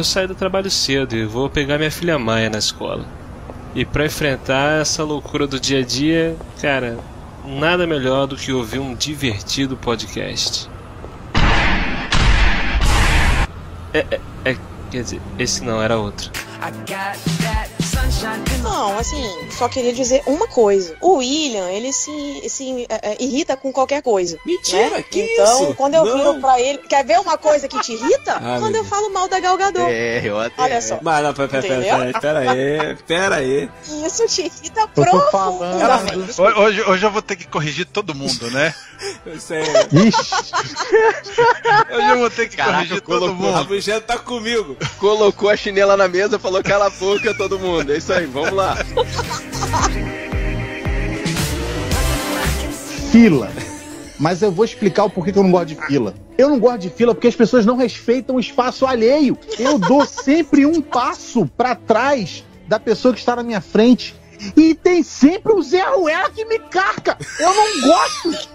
Eu saio do trabalho cedo e vou pegar minha filha Maia na escola. E para enfrentar essa loucura do dia a dia, cara, nada melhor do que ouvir um divertido podcast. É, é, é quer dizer, esse não era outro. Não, assim, só queria dizer uma coisa. O William, ele se, se é, é, irrita com qualquer coisa. Mentira, né? que então, isso? quando eu Não. viro pra ele. Quer ver uma coisa que te irrita? Ah, quando eu falo mal da Galgador. É, eu até. Olha só. Mas não, pera, pera, pera, Entendeu? pera, pera aí, pera aí. Isso te irrita profundamente. Ho- Hoje, hoje eu vou ter que corrigir todo mundo, né? Isso aí. Ixi, Hoje eu vou ter que Caraca, corrigir todo colocou A mundo. bucheta tá comigo. Colocou a chinela na mesa, falou cala a boca todo mundo. É isso aí, vamos lá. fila. Mas eu vou explicar o porquê que eu não gosto de fila. Eu não gosto de fila porque as pessoas não respeitam o espaço alheio. Eu dou sempre um passo pra trás da pessoa que está na minha frente. E tem sempre o Zé Ruela que me carca. Eu não gosto.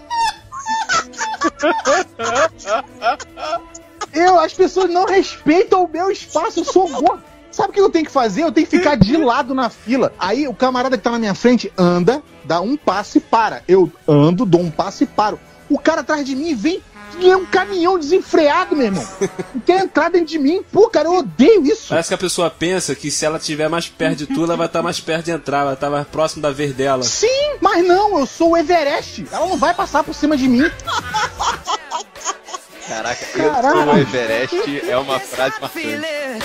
Eu, as pessoas não respeitam o meu espaço. Eu sou gordo. Sabe o que eu tenho que fazer? Eu tenho que ficar de lado na fila. Aí o camarada que tá na minha frente anda, dá um passo e para. Eu ando, dou um passo e paro. O cara atrás de mim vem e é um caminhão desenfreado, meu irmão. Não quer entrar dentro de mim. Pô, cara, eu odeio isso. Parece que a pessoa pensa que se ela estiver mais perto de tu, ela vai estar mais perto de entrar, vai estar mais próximo da vez dela. Sim, mas não, eu sou o Everest. Ela não vai passar por cima de mim. Caraca, eu Caralho. sou o Everest é uma frase marcante. Feeling.